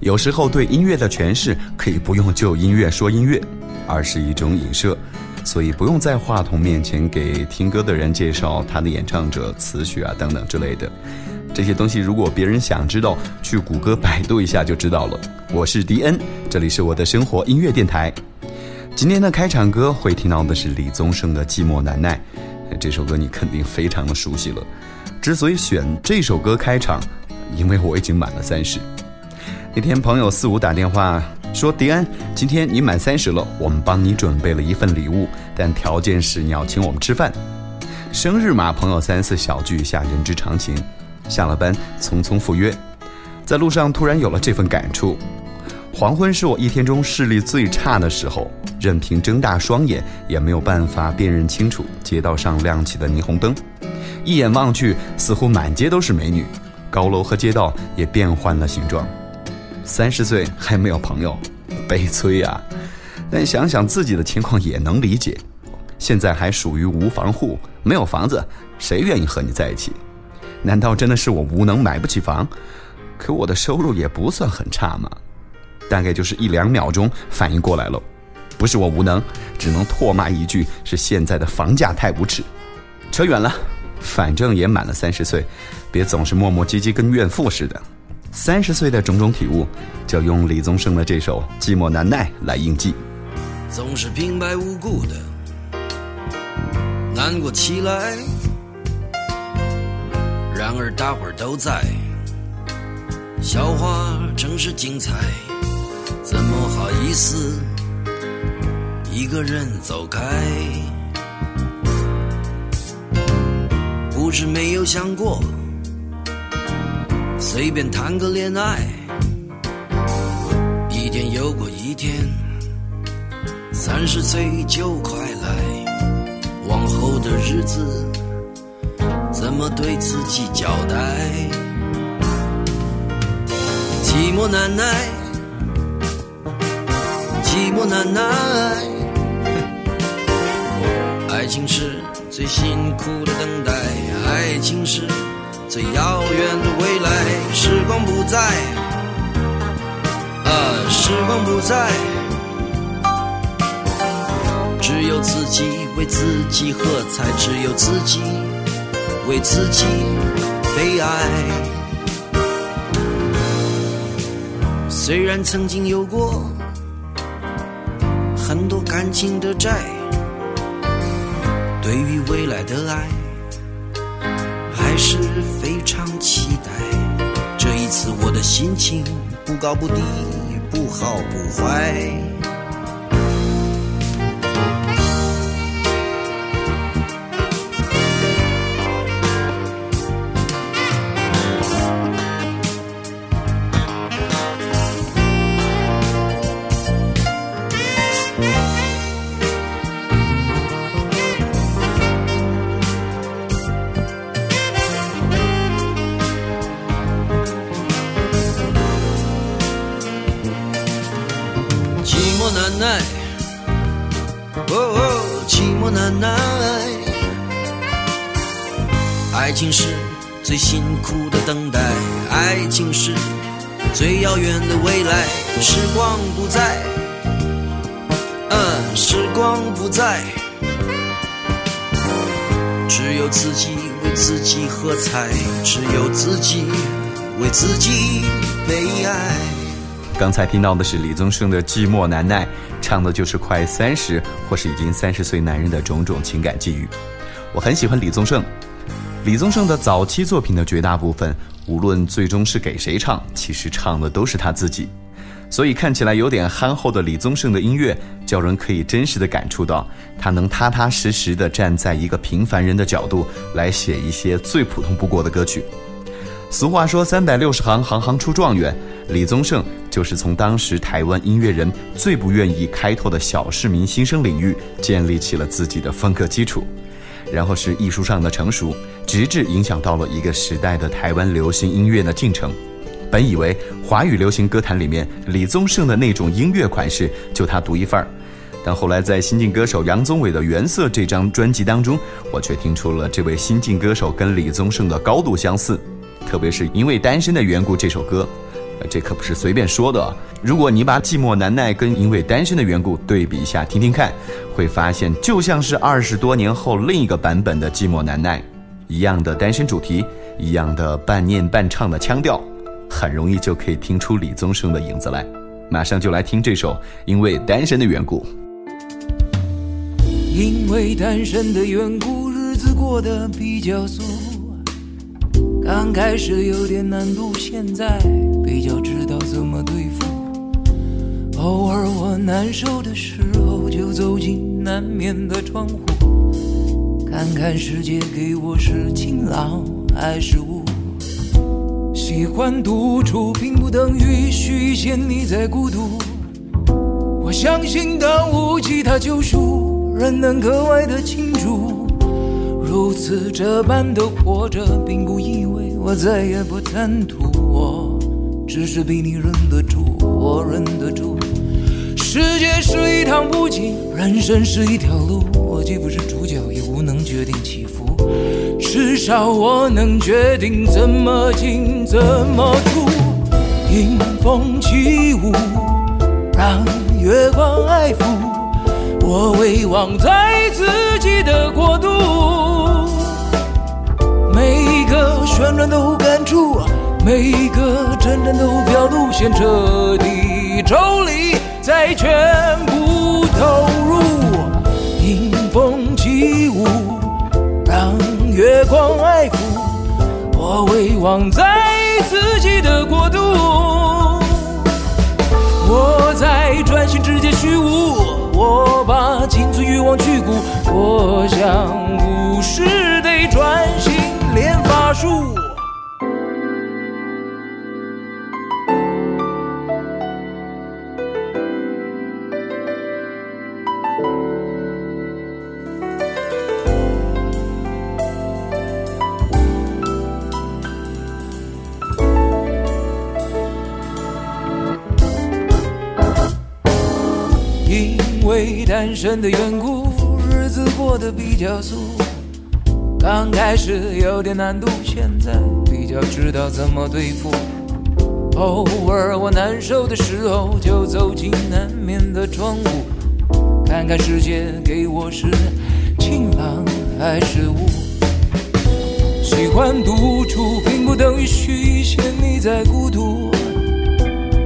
有时候对音乐的诠释可以不用就音乐说音乐，而是一种影射，所以不用在话筒面前给听歌的人介绍他的演唱者、词曲啊等等之类的。这些东西如果别人想知道，去谷歌百度一下就知道了。我是迪恩，这里是我的生活音乐电台。今天的开场歌会听到的是李宗盛的《寂寞难耐》，这首歌你肯定非常的熟悉了。之所以选这首歌开场，因为我已经满了三十。那天朋友四五打电话说：“迪安，今天你满三十了，我们帮你准备了一份礼物，但条件是你要请我们吃饭。生日嘛，朋友三四小聚一下，人之常情。下了班匆匆赴约，在路上突然有了这份感触。黄昏是我一天中视力最差的时候，任凭睁大双眼也没有办法辨认清楚街道上亮起的霓虹灯。一眼望去，似乎满街都是美女，高楼和街道也变换了形状。”三十岁还没有朋友，悲催啊！但想想自己的情况也能理解。现在还属于无房户，没有房子，谁愿意和你在一起？难道真的是我无能买不起房？可我的收入也不算很差嘛。大概就是一两秒钟反应过来了，不是我无能，只能唾骂一句：是现在的房价太无耻。扯远了，反正也满了三十岁，别总是磨磨唧唧，跟怨妇似的。三十岁的种种体悟，就用李宗盛的这首《寂寞难耐》来应记。总是平白无故的难过起来，然而大伙儿都在，笑话正是精彩，怎么好意思一个人走开？不是没有想过。随便谈个恋爱，一天又过一天，三十岁就快来，往后的日子怎么对自己交代？寂寞难耐，寂寞难耐，爱情是最辛苦的等待，爱情是。最遥远的未来，时光不再，啊，时光不再，只有自己为自己喝彩，只有自己为自己悲哀。虽然曾经有过很多感情的债，对于未来的爱。还是非常期待，这一次我的心情不高不低，不好不坏。哦，寂寞难耐爱情是最辛苦的等待，爱情是最遥远的未来。时光不再，嗯，时光不再，只有自己为自己喝彩，只有自己为自己悲哀。刚才听到的是李宗盛的《寂寞难耐》，唱的就是快三十或是已经三十岁男人的种种情感际遇。我很喜欢李宗盛。李宗盛的早期作品的绝大部分，无论最终是给谁唱，其实唱的都是他自己。所以看起来有点憨厚的李宗盛的音乐，叫人可以真实的感触到，他能踏踏实实的站在一个平凡人的角度来写一些最普通不过的歌曲。俗话说三百六十行，行行出状元，李宗盛就是从当时台湾音乐人最不愿意开拓的小市民新生领域，建立起了自己的风格基础。然后是艺术上的成熟，直至影响到了一个时代的台湾流行音乐的进程。本以为华语流行歌坛里面李宗盛的那种音乐款式就他独一份儿，但后来在新晋歌手杨宗纬的《原色》这张专辑当中，我却听出了这位新晋歌手跟李宗盛的高度相似。特别是因为单身的缘故，这首歌这可不是随便说的。如果你把《寂寞难耐》跟《因为单身的缘故》对比一下，听听看，会发现就像是二十多年后另一个版本的《寂寞难耐》，一样的单身主题，一样的半念半唱的腔调，很容易就可以听出李宗盛的影子来。马上就来听这首《因为单身的缘故》。因为单身的缘故，日子过得比较俗。刚开始有点难度，现在比较知道怎么对付。偶尔我难受的时候，就走进南面的窗户，看看世界给我是晴朗还是雾。喜欢独处，并不等于虚显你在孤独。我相信当无其他救赎，人能格外的清楚。如此这般的活着，并不意味我再也不贪图。我只是比你忍得住，我忍得住。世界是一趟不景，人生是一条路。我既不是主角，也无能决定起伏。至少我能决定怎么进，怎么出。迎风起舞，让月光爱抚。我未忘在自己的国度。个旋转都感触，每一个真正都表露，先彻底抽离，再全部投入。迎风起舞，让月光爱抚。我未忘在自己的国度。我在专心直接虚无，我把仅存欲望去骨。我想无视得转心。连法术。因为单身的缘故，日子过得比较俗。刚开始有点难度，现在比较知道怎么对付。偶尔我难受的时候，就走进南面的窗户，看看世界给我是晴朗还是雾。喜欢独处，并不等于虚显你在孤独。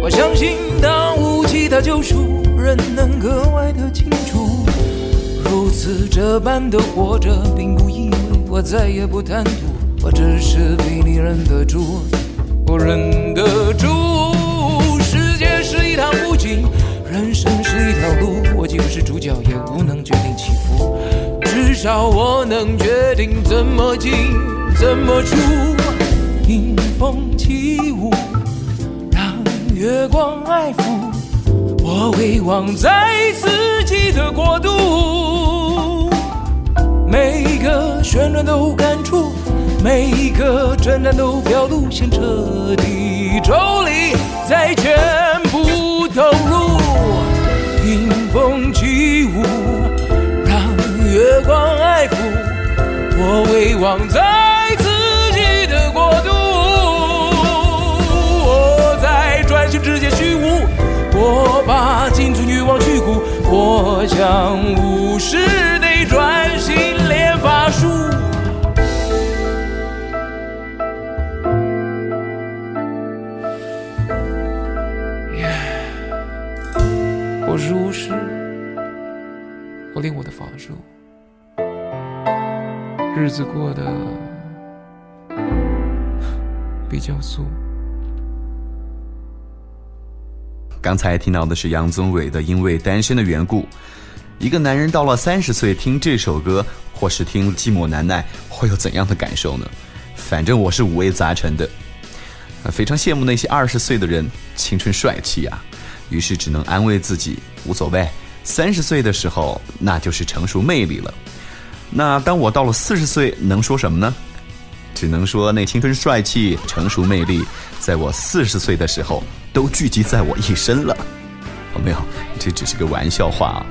我相信，当无其他救赎，人能格外的清楚。如此这般的活着，并不意味。我再也不贪图，我只是比你忍得住，我忍得住。世界是一趟不景，人生是一条路，我既不是主角，也无能决定起伏。至少我能决定怎么进，怎么出。迎风起舞，让月光爱抚，我未忘在自己的国度。每一个旋转都感触，每一个震颤都表露，先彻底抽离，再全部投入。迎风起舞，让月光爱抚，我未忘在自己的国度。我在转身之间虚无，我把仅存欲望去骨，我将无视得转我是，我练我的法术，日子过得 比较俗。刚才听到的是杨宗纬的《因为单身的缘故》。一个男人到了三十岁听这首歌，或是听《寂寞难耐》，会有怎样的感受呢？反正我是五味杂陈的。非常羡慕那些二十岁的人青春帅气啊，于是只能安慰自己无所谓。三十岁的时候，那就是成熟魅力了。那当我到了四十岁，能说什么呢？只能说那青春帅气、成熟魅力，在我四十岁的时候都聚集在我一身了。哦，没有，这只是个玩笑话啊。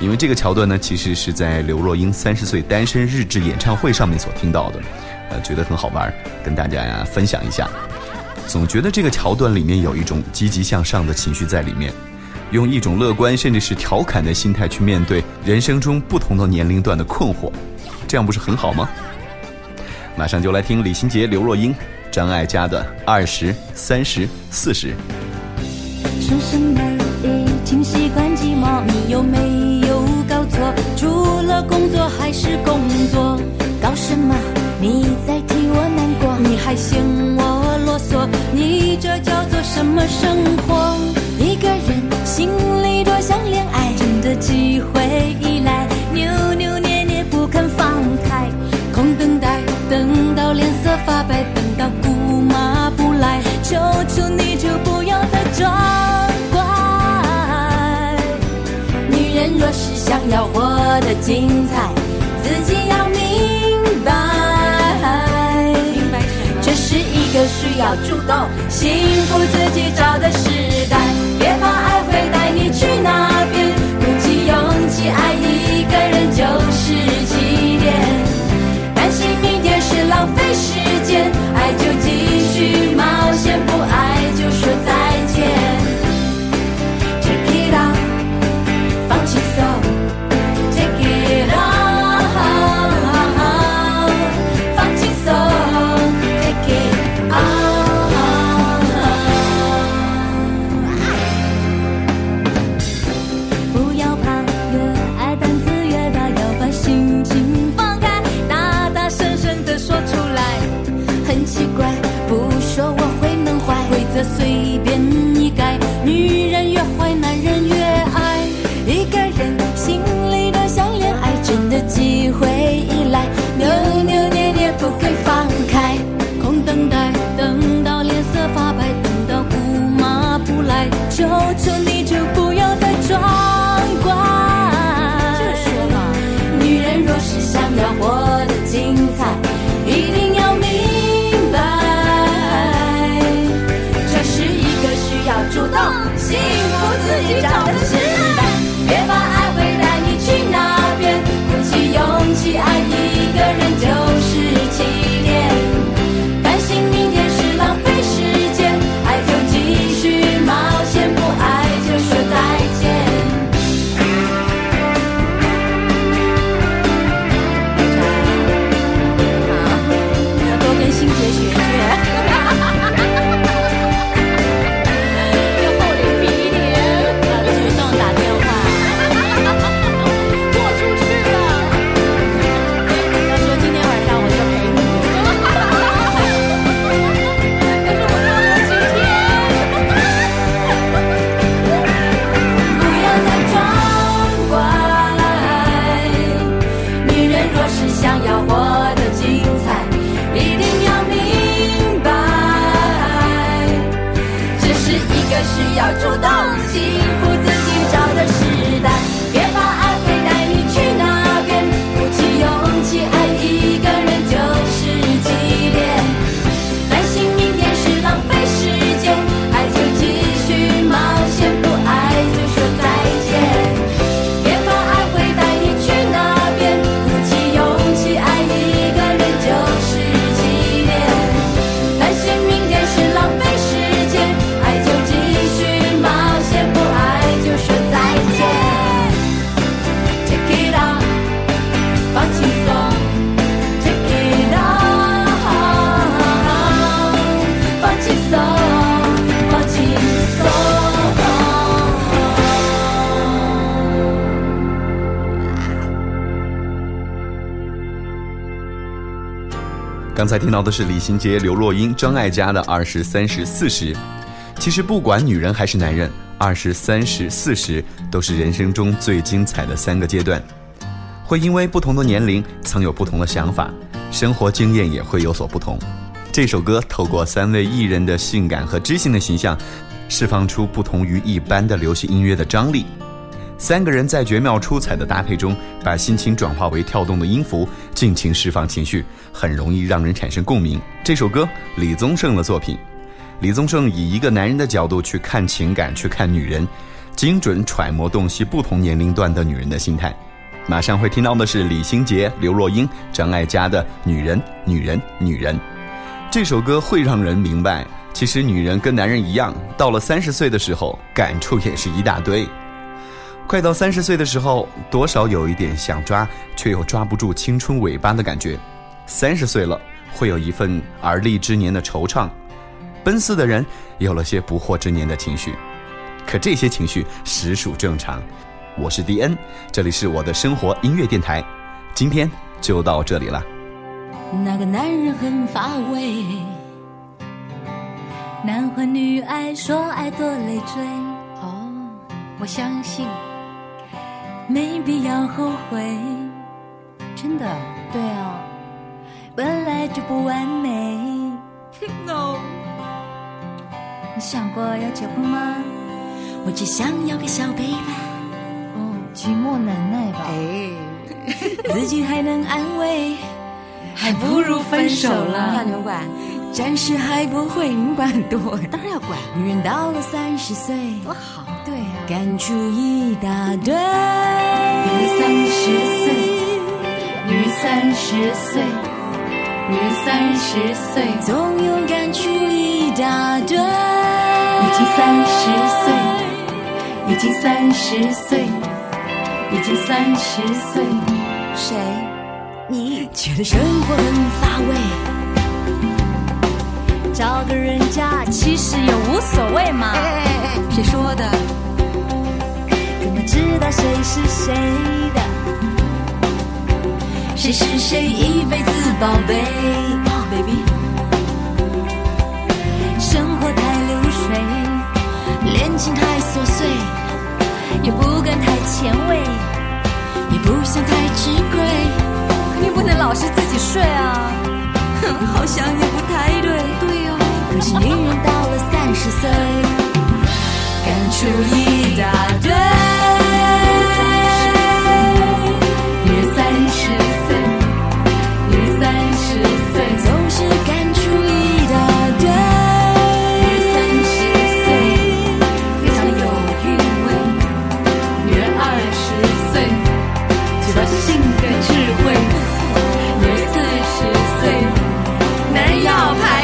因为这个桥段呢，其实是在刘若英三十岁单身日志演唱会上面所听到的，呃，觉得很好玩，跟大家呀分享一下。总觉得这个桥段里面有一种积极向上的情绪在里面，用一种乐观甚至是调侃的心态去面对人生中不同的年龄段的困惑，这样不是很好吗？马上就来听李心洁、刘若英、张艾嘉的二十三十四十。深深的已经习惯寂寞，你有没有搞错？除了工作还是工作？搞什么？你在替我难过？你还嫌我嗦？你这叫做什么生活？一个人心里多想恋爱，真的机会一来，扭扭捏捏不肯放开，空等待，等到脸色发白，等到姑妈不来，求求你就不要再装乖。女人若是想要活得精彩，自己要明要主动幸福自己找的时代，别怕爱会带你去那边，鼓起勇气爱一个人就是起点。担心明天是浪费时间，爱就继续冒险，不爱个刚才听到的是李心洁、刘若英、张艾嘉的二十三十四十。其实不管女人还是男人，二十三十四十都是人生中最精彩的三个阶段。会因为不同的年龄，曾有不同的想法，生活经验也会有所不同。这首歌透过三位艺人的性感和知性的形象，释放出不同于一般的流行音乐的张力。三个人在绝妙出彩的搭配中，把心情转化为跳动的音符，尽情释放情绪，很容易让人产生共鸣。这首歌李宗盛的作品，李宗盛以一个男人的角度去看情感，去看女人，精准揣摩洞悉不同年龄段的女人的心态。马上会听到的是李心洁、刘若英、张艾嘉的《女人，女人，女人》。这首歌会让人明白，其实女人跟男人一样，到了三十岁的时候，感触也是一大堆。快到三十岁的时候，多少有一点想抓却又抓不住青春尾巴的感觉。三十岁了，会有一份而立之年的惆怅。奔四的人有了些不惑之年的情绪，可这些情绪实属正常。我是迪恩，这里是我的生活音乐电台，今天就到这里了。那个男人很乏味，男欢女爱，说爱多累赘。哦，我相信，没必要后悔。真的，对啊，本来就不完美。no。你想过要结婚吗？我只想要个小 baby，哦，寂寞难耐吧？哎，自己还能安慰，还不如分手了要了。你们管？暂时还不会，你们管很多。当然要管，女人到了三十岁，多好。感触一大堆。女人三十岁，女人三十岁，女人三十岁，总有感触一大堆。已经三十岁，已经三十岁，已经三十岁。谁？你觉得生活很乏味，找个人家其实也无所谓嘛。谁说的？知道谁是谁的？谁是谁一辈子宝贝、哦、，baby。生活太流水，恋情太琐碎，也不敢太前卫，也不想太吃亏。肯定不能老是自己睡啊。哼，好像也不太对。对哦、可是女人到了三十岁，感触一人要害